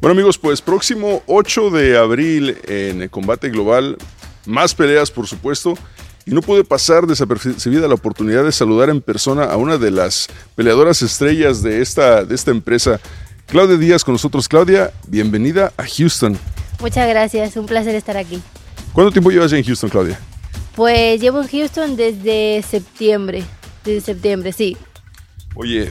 Bueno amigos, pues próximo 8 de abril en el combate global, más peleas por supuesto, y no pude pasar desapercibida la oportunidad de saludar en persona a una de las peleadoras estrellas de esta, de esta empresa, Claudia Díaz con nosotros. Claudia, bienvenida a Houston. Muchas gracias, un placer estar aquí. ¿Cuánto tiempo llevas en Houston, Claudia? Pues llevo en Houston desde septiembre, desde septiembre, sí. Oye,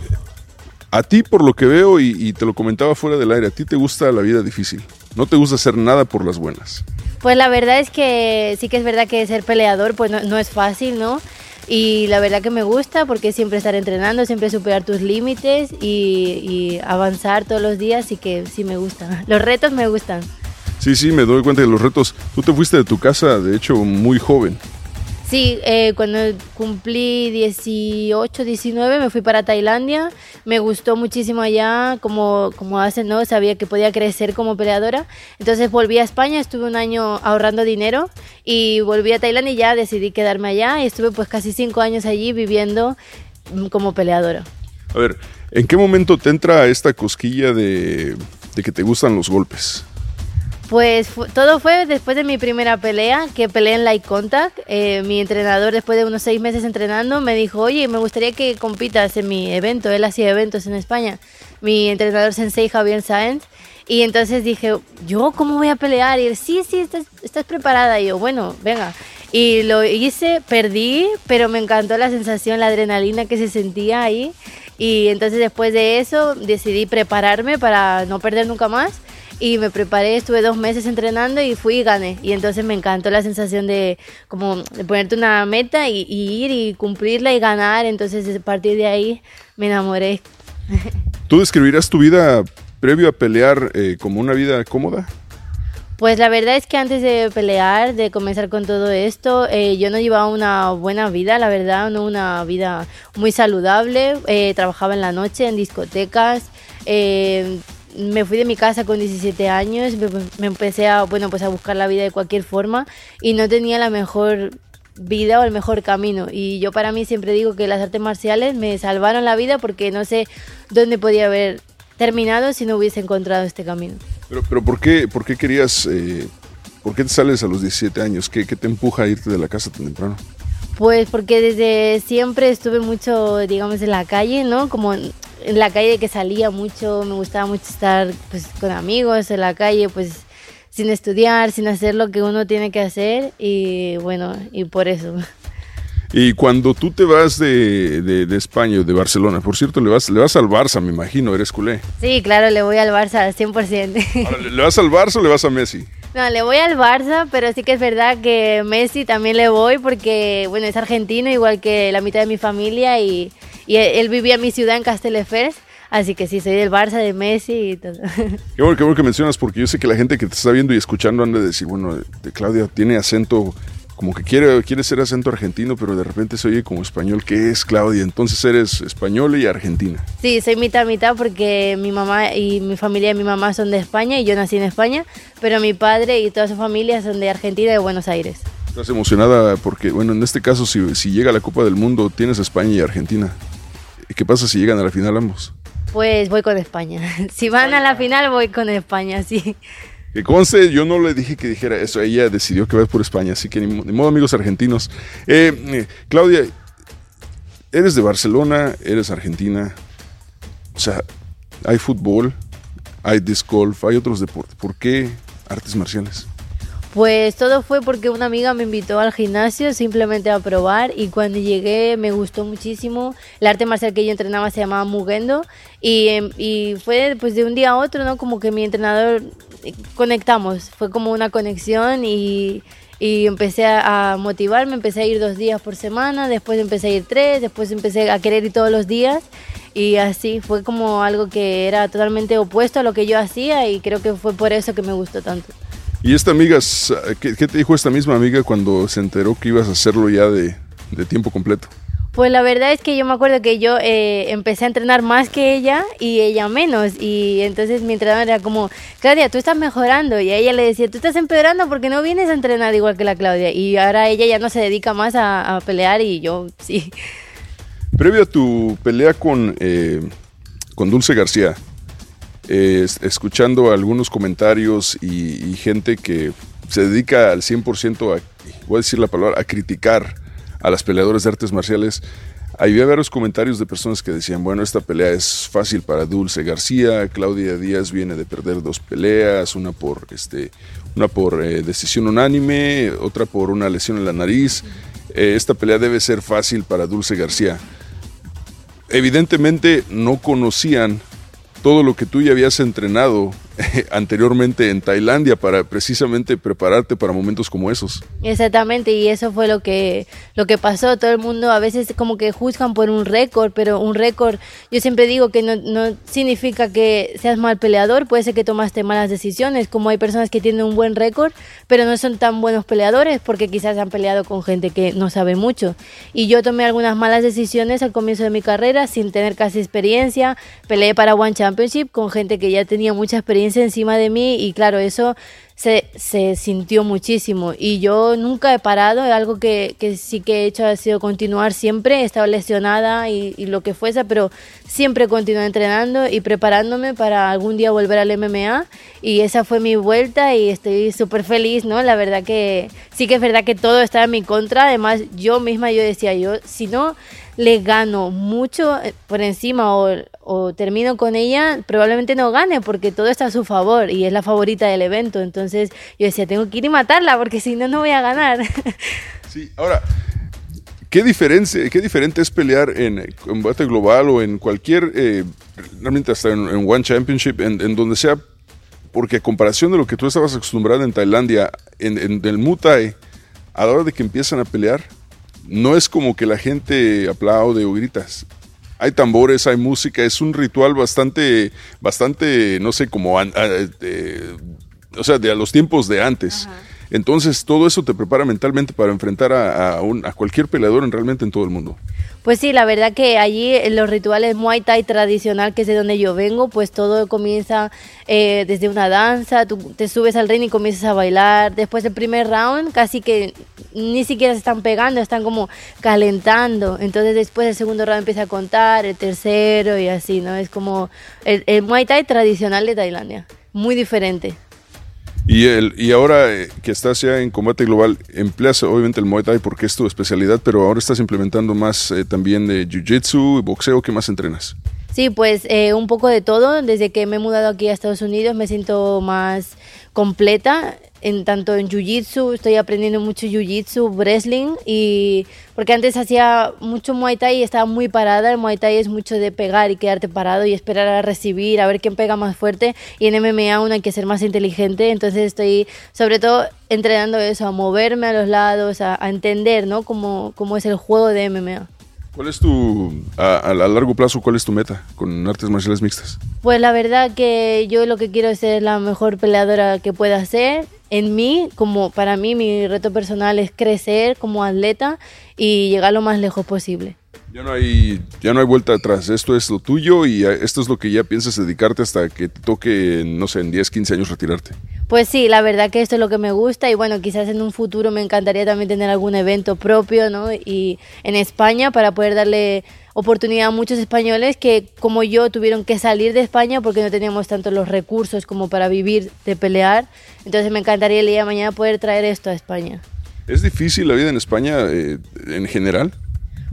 a ti por lo que veo y, te lo comentaba fuera del aire, a ti te gusta la vida difícil, no te gusta hacer nada por las buenas. Pues la verdad es que sí que es verdad que ser peleador pues no, es fácil, ¿no? Y la verdad que me gusta porque siempre estar entrenando, siempre superar tus límites y, y avanzar todos los días y que sí me gusta. Los retos me gustan. Sí, sí, me doy cuenta de los retos. Tú te fuiste de tu casa, de hecho, muy joven. Sí, eh, cuando cumplí 18, 19 me fui para Tailandia. Me gustó muchísimo allá, como, como hacen, ¿no? Sabía que podía crecer como peleadora. Entonces volví a España, estuve un año ahorrando dinero y volví a Tailandia y ya decidí quedarme allá. Y estuve pues casi cinco años allí viviendo mm, como peleadora. A ver, ¿en qué momento te entra esta cosquilla de, de que te gustan los golpes? Pues todo fue después de mi primera pelea, que peleé en Light Contact. Eh, mi entrenador, después de unos seis meses entrenando, me dijo, oye, me gustaría que compitas en mi evento. Él hacía eventos en España. Mi entrenador sensei Javier Sáenz. Y entonces dije, ¿yo cómo voy a pelear? Y él, sí, sí, estás, estás preparada. Y yo, bueno, venga. Y lo hice, perdí, pero me encantó la sensación, la adrenalina que se sentía ahí. Y entonces después de eso decidí prepararme para no perder nunca más y me preparé, estuve dos meses entrenando y fui y gané. Y entonces me encantó la sensación de como de ponerte una meta y, ir y cumplirla y ganar. Entonces a partir de ahí me enamoré. ¿Tú describirás tu vida previo a pelear eh, como una vida cómoda? Pues la verdad es que antes de pelear, de comenzar con todo esto, eh, yo no llevaba una buena vida, la verdad, no una vida muy saludable. Eh, trabajaba en la noche en discotecas, eh, me fui de mi casa con 17 años, me, empecé a, bueno, pues a buscar la vida de cualquier forma y no tenía la mejor vida o el mejor camino. Y yo para mí siempre digo que las artes marciales me salvaron la vida porque no sé dónde podía haber terminado si no hubiese encontrado este camino. Pero, pero ¿por, qué, por qué querías, eh, por qué te sales a los 17 años? ¿Qué, ¿Qué te empuja a irte de la casa tan temprano? Pues porque desde siempre estuve mucho, digamos, en la calle, ¿no? Como en la calle que salía mucho, me gustaba mucho estar pues, con amigos en la calle, pues sin estudiar, sin hacer lo que uno tiene que hacer y bueno, y por eso. Y cuando tú te vas de, de, España, de Barcelona, por cierto, le vas, le vas al Barça, me imagino, eres culé. Sí, claro, le voy al Barça al 100%. ¿Le vas al Barça o le vas a Messi? No, le voy al Barça, pero sí que es verdad que Messi también le voy porque, bueno, es argentino, igual que la mitad de mi familia y y él, vivía en mi ciudad, en Castelldefels, Así que sí, soy del Barça, de Messi y todo. Qué bueno, qué bueno que mencionas, porque yo sé que la gente que te está viendo y escuchando anda a decir, bueno, de Claudia tiene acento, como que quiere, quiere ser acento argentino, pero de repente se oye como español. ¿Qué es Claudia? Entonces eres española y argentina. Sí, soy mitad mitad porque mi mamá y mi familia y mi mamá son de España y yo nací en España, pero mi padre y toda su familia son de Argentina y de Buenos Aires. ¿Estás emocionada? Porque, bueno, en este caso, si, si llega la Copa del Mundo, tienes España y Argentina. ¿Y qué pasa si llegan a la final ambos? Pues voy con España. Si van a la final, voy con España, sí. Que conste, yo no le dije que dijera eso, ella decidió que va por España, así que ni, modo amigos argentinos. Eh, eh, Claudia, eres de Barcelona, eres argentina, o sea, hay fútbol, hay disc golf, hay otros deportes, ¿por qué artes marciales? Pues todo fue porque una amiga me invitó al gimnasio simplemente a probar y cuando llegué me gustó muchísimo. El arte marcial que yo entrenaba se llamaba Mugendo y, em, fue pues de un día a otro, ¿no? Como que mi entrenador eh, conectamos, fue como una conexión y, y empecé a, motivarme, empecé a ir dos días por semana, después empecé a ir tres, después empecé a querer ir todos los días Y así fue como algo que era totalmente opuesto a lo que yo hacía y creo que fue por eso que me gustó tanto. ¿Y esta amiga, qué, qué te dijo esta misma amiga cuando se enteró que ibas a hacerlo ya de, de tiempo completo? Pues la verdad es que yo me acuerdo que yo eh, empecé a entrenar más que ella y ella menos. Y entonces mi entrenador era como, Claudia, tú estás mejorando. Y a ella le decía, tú estás empeorando porque no vienes a entrenar igual que la Claudia. Y ahora ella ya no se dedica más a, pelear y yo sí. Previo a tu pelea con, eh, con Dulce García, escuchando algunos comentarios y, y, gente que se dedica al 100% a, voy a decir la palabra, a criticar a las peleadoras de artes marciales, había varios comentarios de personas que decían, bueno, esta pelea es fácil para Dulce García, Claudia Díaz viene de perder dos peleas, una por, este, una por eh, decisión unánime, otra por una lesión en la nariz. Eh, esta pelea debe ser fácil para Dulce García. Evidentemente no conocían todo lo que tú ya habías entrenado anteriormente en Tailandia para precisamente prepararte para momentos como esos. Exactamente, y eso fue lo que, lo que pasó. Todo el mundo a veces como que juzgan por un récord, pero un récord, yo siempre digo que no, no significa que seas mal peleador, puede ser que tomaste malas decisiones, como hay personas que tienen un buen récord, pero no son tan buenos peleadores porque quizás han peleado con gente que no sabe mucho. Y yo tomé algunas malas decisiones al comienzo de mi carrera sin tener casi experiencia, peleé para One Championship con gente que ya tenía mucha experiencia encima de mí y claro, eso se, se, sintió muchísimo. Y yo nunca he parado, algo que, que, sí que he hecho ha sido continuar siempre, he estado lesionada y, lo que fuese, pero siempre continué entrenando y preparándome para algún día volver al MMA y esa fue mi vuelta y estoy súper feliz, ¿no? La verdad que sí que es verdad que todo está en mi contra, además yo misma yo decía, yo si no le gano mucho eh, por encima o, termino con ella, probablemente no gane porque todo está a su favor y es la favorita del evento. Entonces yo decía, tengo que ir y matarla porque si no, no voy a ganar. Sí, ahora, ¿qué, diferencia, qué diferente es pelear en combate global o en cualquier, eh, realmente hasta en, One Championship, en, en, donde sea, porque a comparación de lo que tú estabas acostumbrado en Tailandia, en, en el Muay a la hora de que empiezan a pelear, no es como que la gente aplaude o gritas. Hay tambores, hay música, es un ritual bastante, bastante, no sé, como, eh, o sea, de a los tiempos de antes. Entonces, todo eso te prepara mentalmente para enfrentar a, a cualquier peleador en, realmente en todo el mundo. Pues sí, la verdad que allí en los rituales Muay Thai tradicional, que es de donde yo vengo, pues todo comienza eh, desde una danza, tú te subes al ring y comienzas a bailar. Después del primer round, casi que ni siquiera se están pegando, están como calentando. Entonces después del segundo round empieza a contar, el tercero y así, ¿no? Es como el, el Muay Thai tradicional de Tailandia, muy diferente. Y, el, y ahora eh, que estás ya en combate global, empleas obviamente el Muay Thai porque es tu especialidad, pero ahora estás implementando más eh, también de Jiu-Jitsu, boxeo, ¿qué más entrenas? Sí, pues eh, un poco de todo. Desde que me he mudado aquí a Estados Unidos me siento más completa en tanto en jiu-jitsu, estoy aprendiendo mucho jiu-jitsu, wrestling y porque antes hacía mucho muay thai y estaba muy parada, el muay thai es mucho de pegar y quedarte parado y esperar a recibir, a ver quién pega más fuerte y en MMA uno hay que ser más inteligente, entonces estoy sobre todo entrenando eso, a moverme a los lados, a, a entender, ¿no? Cómo, cómo es el juego de MMA. ¿Cuál es tu, a, a, largo plazo, cuál es tu meta con artes marciales mixtas? Pues la verdad que yo lo que quiero es ser la mejor peleadora que pueda ser. En mí, como para mí, mi reto personal es crecer como atleta y llegar lo más lejos posible. Ya no hay, ya no hay vuelta atrás. Esto es lo tuyo y esto es lo que ya piensas dedicarte hasta que te toque, no sé, en 10, 15 años retirarte. Pues sí, la verdad que esto es lo que me gusta y bueno, quizás en un futuro me encantaría también tener algún evento propio, ¿no? Y en España para poder darle oportunidad a muchos españoles que como yo tuvieron que salir de España porque no teníamos tanto los recursos como para vivir de pelear. Entonces me encantaría el día de mañana poder traer esto a España. ¿Es difícil la vida en España eh, en general?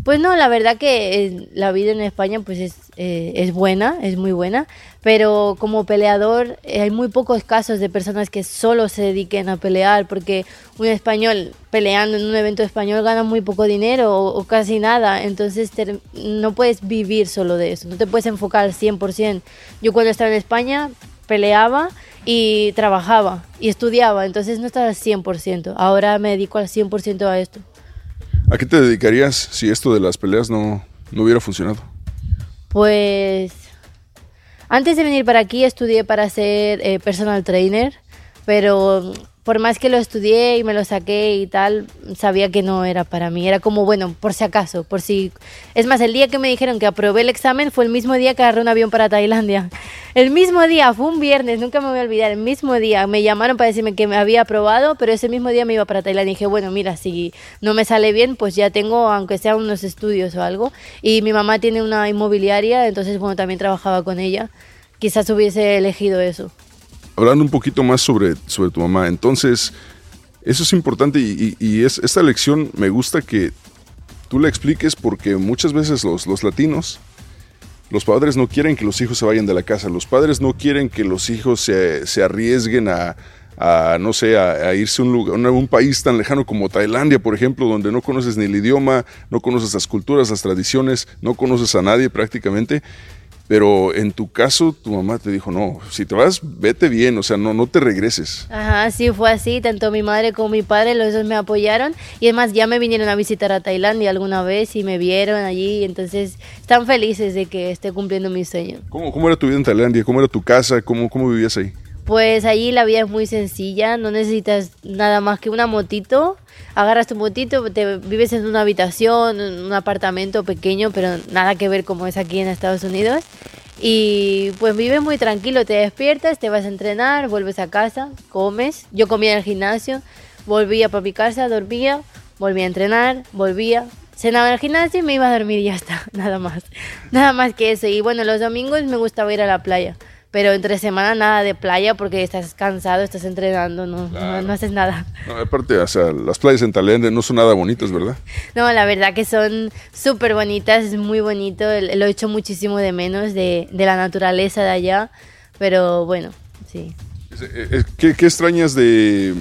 Pues no, la verdad que eh, la vida en España pues es, eh, es buena, es muy buena, pero como peleador eh, hay muy pocos casos de personas que solo se dediquen a pelear, porque un español peleando en un evento español gana muy poco dinero o, casi nada, entonces no puedes vivir solo de eso, no te puedes enfocar al 100%. Yo cuando estaba en España peleaba y trabajaba y estudiaba, entonces no estaba al 100%, ahora me dedico al 100% a esto. ¿A qué te dedicarías si esto de las peleas no, no hubiera funcionado? Pues antes de venir para aquí estudié para ser eh, personal trainer, pero por más que lo estudié y me lo saqué y tal, sabía que no era para mí. Era como, bueno, por si acaso, por si... Es más, el día que me dijeron que aprobé el examen fue el mismo día que agarré un avión para Tailandia. El mismo día, fue un viernes, nunca me voy a olvidar, el mismo día me llamaron para decirme que me había aprobado, pero ese mismo día me iba para Tailandia. Y dije, bueno, mira, si no me sale bien, pues ya tengo, aunque sea unos estudios o algo. Y mi mamá tiene una inmobiliaria, entonces, bueno, también trabajaba con ella. Quizás hubiese elegido eso hablando un poquito más sobre, sobre tu mamá, entonces, eso es importante y, es, esta lección me gusta que tú la expliques porque muchas veces los, los latinos, los padres no quieren que los hijos se vayan de la casa, los padres no quieren que los hijos se, se arriesguen a, a, no sé, a, irse a un, lugar, a un país tan lejano como Tailandia, por ejemplo, donde no conoces ni el idioma, no conoces las culturas, las tradiciones, no conoces a nadie prácticamente. Pero en tu caso, tu mamá te dijo, no, si te vas, vete bien, o sea, no, no te regreses. Ajá, sí, fue así, tanto mi madre como mi padre, los dos me apoyaron. Y además ya me vinieron a visitar a Tailandia alguna vez y me vieron allí, entonces están felices de que esté cumpliendo mi sueño. ¿Cómo, cómo era tu vida en Tailandia? ¿Cómo era tu casa? ¿Cómo, cómo vivías ahí? Pues allí la vida es muy sencilla, no necesitas nada más que una motito. Agarras tu motito, te vives en una habitación, en un apartamento pequeño, pero nada que ver como es aquí en Estados Unidos. Y pues vives muy tranquilo, te despiertas, te vas a entrenar, vuelves a casa, comes. Yo comía en el gimnasio, volvía para mi casa, dormía, volvía a entrenar, volvía, cenaba en el gimnasio y me iba a dormir y ya está, nada más. Nada más que eso. Y bueno, los domingos me gustaba ir a la playa pero entre semana nada de playa porque estás cansado, estás entrenando, no, no, haces nada. aparte, o sea, las playas en Tailandia no son nada bonitas, ¿verdad? No, la verdad que son súper bonitas, es muy bonito, lo he hecho muchísimo de menos de, de la naturaleza de allá, pero bueno, sí. Eh, eh, ¿Qué, ¿Qué, extrañas de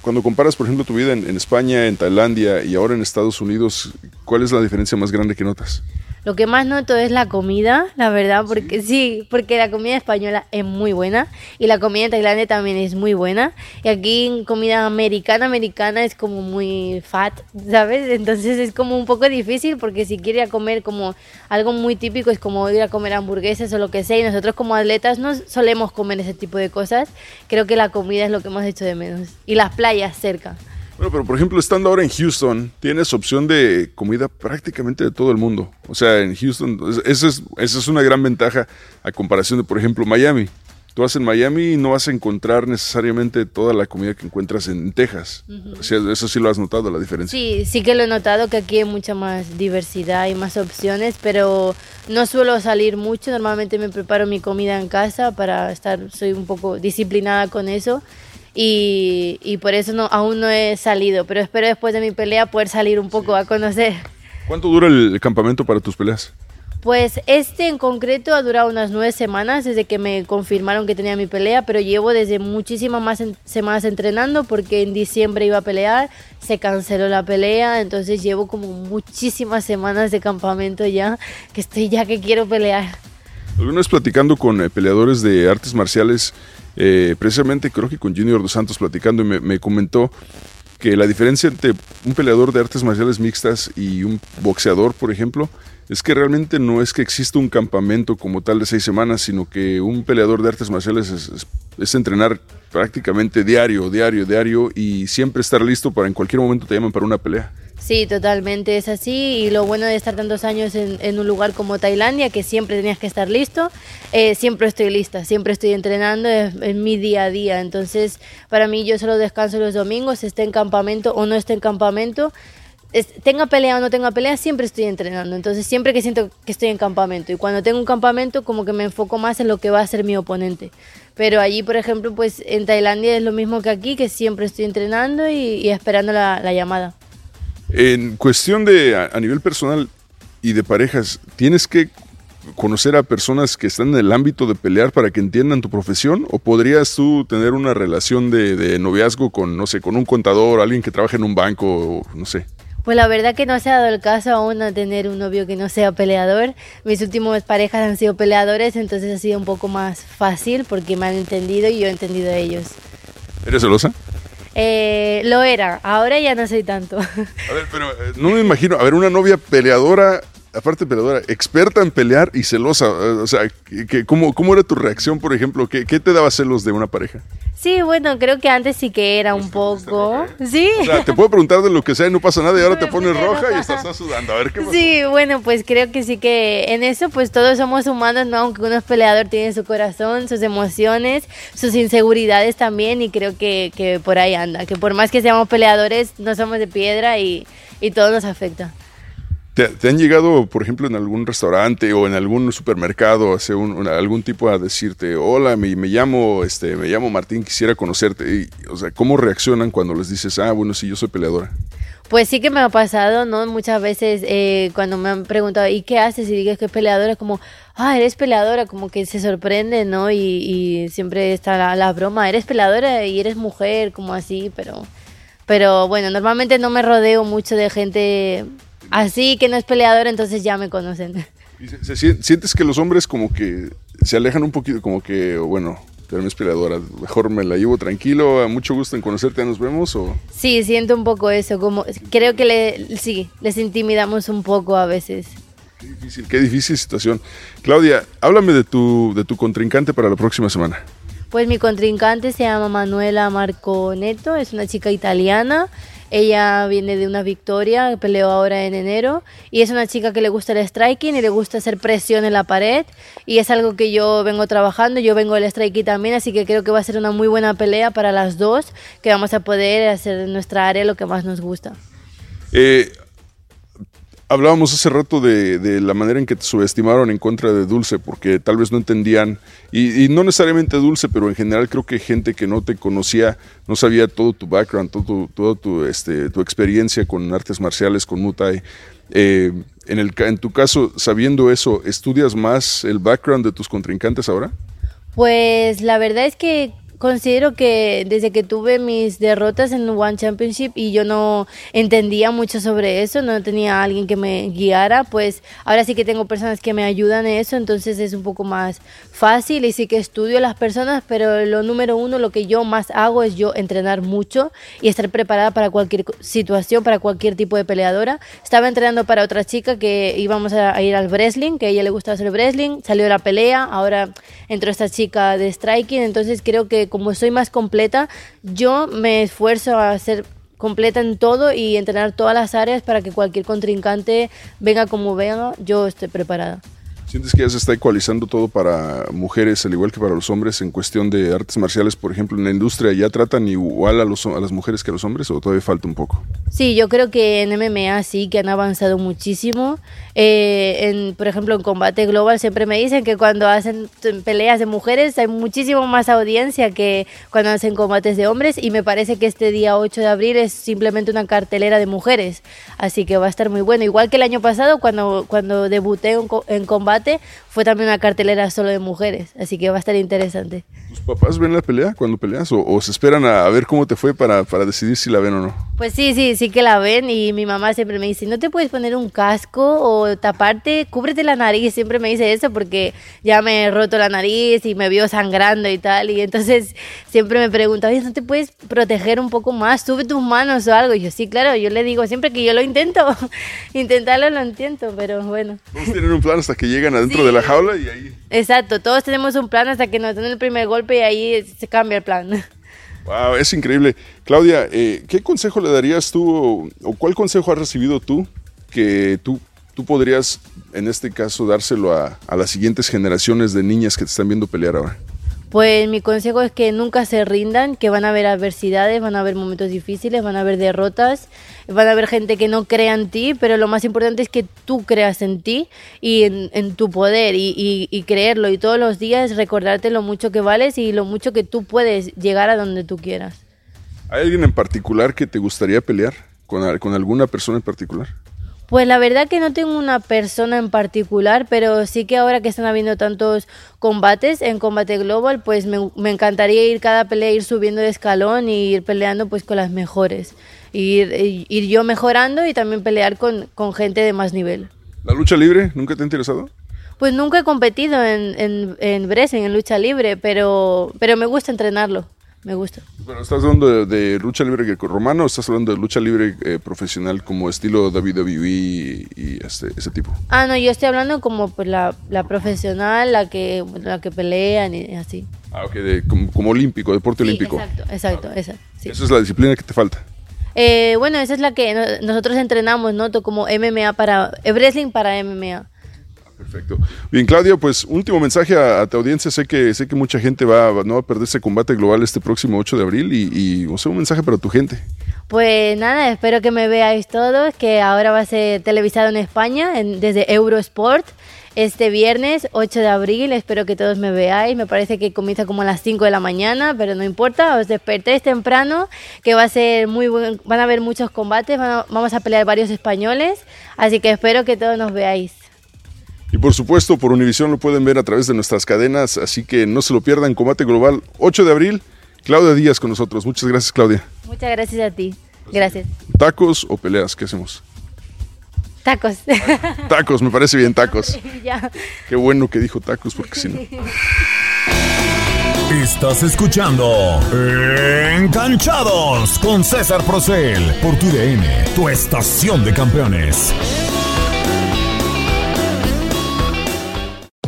cuando comparas, por ejemplo, tu vida en, en España, en Tailandia y ahora en Estados Unidos? ¿Cuál es la diferencia más grande que notas? Lo que más noto es la comida, la verdad, porque sí, porque la comida española es muy buena y la comida en Tailandia también es muy buena. Y aquí comida americana, americana es como muy fat, ¿sabes? Entonces es como un poco difícil porque si quieres comer como algo muy típico es como ir a comer hamburguesas o lo que sea y nosotros como atletas no solemos comer ese tipo de cosas. Creo que la comida es lo que hemos hecho de menos y las playas cerca. Bueno, pero por ejemplo, estando ahora en Houston, tienes opción de comida prácticamente de todo el mundo. O sea, en Houston, esa es, esa es una gran ventaja a comparación de, por ejemplo, Miami. Tú vas en Miami y no vas a encontrar necesariamente toda la comida que encuentras en Texas. o sea, eso sí lo has notado, la diferencia. Sí, sí que lo he notado que aquí hay mucha más diversidad y más opciones, pero no suelo salir mucho. Normalmente me preparo mi comida en casa para estar, soy un poco disciplinada con eso y, y por eso no, aún no he salido, pero espero después de mi pelea poder salir un poco a conocer. ¿Cuánto dura el campamento para tus peleas? Pues este en concreto ha durado unas nueve semanas desde que me confirmaron que tenía mi pelea, pero llevo desde muchísimas más semanas entrenando porque en diciembre iba a pelear, se canceló la pelea, entonces llevo como muchísimas semanas de campamento ya, que estoy ya que quiero pelear. Alguna vez platicando con eh, peleadores de artes marciales, eh, precisamente creo que con Junior Dos Santos platicando y me, comentó que la diferencia entre un peleador de artes marciales mixtas y un boxeador, por ejemplo, es que realmente no es que exista un campamento como tal de seis semanas, sino que un peleador de artes marciales es, entrenar prácticamente diario, diario, diario y siempre estar listo para en cualquier momento te llaman para una pelea. Sí, totalmente es así y lo bueno de estar tantos años en, un lugar como Tailandia, que siempre tenías que estar listo, eh, siempre estoy lista, siempre estoy entrenando, en mi día a día, entonces para mí yo solo descanso los domingos, esté en campamento o no esté en campamento, tenga pelea o no tenga pelea, siempre estoy entrenando, entonces siempre que siento que estoy en campamento y cuando tengo un campamento como que me enfoco más en lo que va a ser mi oponente. Pero allí, por ejemplo, pues en Tailandia es lo mismo que aquí, que siempre estoy entrenando y, esperando la llamada. En cuestión de a, nivel personal y de parejas, ¿tienes que conocer a personas que están en el ámbito de pelear para que entiendan tu profesión? ¿O podrías tú tener una relación de, noviazgo con, no sé, con un contador, alguien que trabaja en un banco, o, no sé? Pues la verdad que no se ha dado el caso aún de tener un novio que no sea peleador. Mis últimos parejas han sido peleadores, entonces ha sido un poco más fácil porque me han entendido y yo he entendido a ellos. ¿Eres celosa? Eh, lo era, ahora ya no soy tanto. A ver, pero eh, no me imagino, a ver, una novia peleadora aparte peleadora, experta en pelear y celosa. O sea, que, ¿cómo, ¿cómo era tu reacción, por ejemplo? ¿Qué, ¿Qué te daba celos de una pareja? Sí, bueno, creo que antes sí que era un poco. Sí. O sea, te puedo preguntar de lo que sea y no pasa nada y ahora te pones roja y estás sudando. A ver qué pasa. Sí, bueno, pues creo que sí que en eso pues todos somos humanos, ¿no? Aunque uno es peleador, tiene su corazón, sus emociones, sus inseguridades también y creo que, que por ahí anda. Que por más que seamos peleadores, no somos de piedra y, y todo nos afecta. ¿Te, han llegado, por ejemplo, en algún restaurante o en algún supermercado, hace algún tipo a decirte, hola, me, me, llamo, este, me llamo Martín, quisiera conocerte? O sea, ¿cómo reaccionan cuando les dices, ah, bueno, sí, yo soy peleadora? Pues sí que me ha pasado, ¿no? Muchas veces eh, cuando me han preguntado, ¿y qué haces? Y digas que es peleadora, como, ah, eres peleadora, como que se sorprende, ¿no? Y, y siempre está la, la, broma, eres peleadora y eres mujer, como así, pero, pero bueno, normalmente no me rodeo mucho de gente así que no es peleador, entonces ya me conocen. ¿Sientes que los hombres como que se alejan un poquito, como que, bueno, pero es peleadora, mejor me la llevo tranquilo, a mucho gusto en conocerte, nos vemos o... Sí, siento un poco eso, como creo que le, sí, les intimidamos un poco a veces. Qué difícil, qué difícil situación. Claudia, háblame de tu, de tu contrincante para la próxima semana. Pues mi contrincante se llama Manuela Marconeto, es una chica italiana. Ella viene de una victoria, peleó ahora en enero y es una chica que le gusta el striking y le gusta hacer presión en la pared y es algo que yo vengo trabajando, yo vengo del striking también, así que creo que va a ser una muy buena pelea para las dos, que vamos a poder hacer en nuestra área lo que más nos gusta. Eh, hablábamos hace rato de, la manera en que te subestimaron en contra de Dulce, porque tal vez no entendían, y, no necesariamente Dulce, pero en general creo que gente que no te conocía, no sabía todo tu background, todo, toda tu, este, tu experiencia con artes marciales, con Muay eh, en, el, en tu caso, sabiendo eso, ¿estudias más el background de tus contrincantes ahora? Pues la verdad es que considero que desde que tuve mis derrotas en One Championship y yo no entendía mucho sobre eso, no tenía alguien que me guiara, pues ahora sí que tengo personas que me ayudan en eso, entonces es un poco más fácil y sí que estudio a las personas, pero lo número uno, lo que yo más hago es yo entrenar mucho y estar preparada para cualquier situación, para cualquier tipo de peleadora. Estaba entrenando para otra chica que íbamos a ir al wrestling, que a ella le gustaba hacer wrestling, salió la pelea, ahora entró esta chica de striking, entonces creo que como soy más completa, yo me esfuerzo a ser completa en todo y entrenar todas las áreas para que cualquier contrincante venga como venga, yo esté preparada. ¿Sientes que ya se está ecualizando todo para mujeres, al igual que para los hombres, en cuestión de artes marciales, por ejemplo, en la industria? ¿Ya tratan igual a, los, a las mujeres que a los hombres o todavía falta un poco? Sí, yo creo que en MMA sí que han avanzado muchísimo. Eh, en, por ejemplo, en combate global siempre me dicen que cuando hacen peleas de mujeres hay muchísimo más audiencia que cuando hacen combates de hombres y me parece que este día 8 de abril es simplemente una cartelera de mujeres, así que va a estar muy bueno. Igual que el año pasado cuando, cuando debuté en combate fue también una cartelera solo de mujeres, así que va a estar interesante. ¿Tus papás ven la pelea cuando peleas o, se esperan a, ver cómo te fue para, para, decidir si la ven o no? Pues sí, sí, sí que la ven y mi mamá siempre me dice, no te puedes poner un casco o taparte, cúbrete la nariz, siempre me dice eso porque ya me he roto la nariz y me vio sangrando y tal, y entonces siempre me pregunta, oye, ¿no te puedes proteger un poco más? Sube tus manos o algo. Y yo, sí, claro, yo le digo, siempre que yo lo intento, intentarlo lo entiendo, pero bueno. Vamos a tener un plan hasta que llegan adentro de la jaula y ahí... Exacto, todos tenemos un plan hasta que nos den el primer golpe y ahí se cambia el plan. Wow, es increíble. Claudia, eh, ¿qué consejo le darías tú o cuál consejo has recibido tú que tú, tú podrías, en este caso, dárselo a, a las siguientes generaciones de niñas que te están viendo pelear ahora? Pues mi consejo es que nunca se rindan, que van a haber adversidades, van a haber momentos difíciles, van a haber derrotas, van a haber gente que no crea en ti, pero lo más importante es que tú creas en ti y en, tu poder y, creerlo y todos los días recordarte lo mucho que vales y lo mucho que tú puedes llegar a donde tú quieras. ¿Hay alguien en particular que te gustaría pelear con alguna persona en particular? Pues la verdad que no tengo una persona en particular, pero sí que ahora que están habiendo tantos combates en combate global, pues me, encantaría ir cada pelea, ir subiendo de escalón y ir peleando pues con las mejores. Ir, ir yo mejorando y también pelear con, con, gente de más nivel. ¿La lucha libre nunca te ha interesado? Pues nunca he competido en, en, en en lucha libre, pero, pero me gusta entrenarlo. Me gusta. Bueno, ¿estás hablando de, lucha libre romano o estás hablando de lucha libre eh, profesional como estilo WWE y, este, ese tipo? Ah, no, yo estoy hablando como pues, la, profesional, la que, la que pelean y así. Ah, ok, como, olímpico, deporte olímpico. Exacto, exacto, esa. Esa es la disciplina que te falta. Eh, bueno, esa es la que nosotros entrenamos, ¿no? Como MMA para, wrestling para MMA. Perfecto. Bien, Claudia, pues último mensaje a, tu audiencia. Sé que, sé que mucha gente va, no va a perder ese combate global este próximo 8 de abril y, o sea, un mensaje para tu gente. Pues nada, espero que me veáis todos, que ahora va a ser televisado en España en, desde Eurosport este viernes 8 de abril. Espero que todos me veáis. Me parece que comienza como a las 5 de la mañana, pero no importa. Os despertéis temprano, que va a ser muy buen, van a haber muchos combates, vamos a pelear varios españoles, así que espero que todos nos veáis. Y por supuesto, por Univisión lo pueden ver a través de nuestras cadenas, así que no se lo pierdan. Combate Global, 8 de abril. Claudia Díaz con nosotros. Muchas gracias, Claudia. Muchas gracias a ti. Gracias. ¿Tacos o peleas? ¿Qué hacemos? Tacos. Tacos, me parece bien, tacos. Qué bueno que dijo tacos, porque si no. Estás escuchando Enganchados con César Procel por tu DN, tu estación de campeones.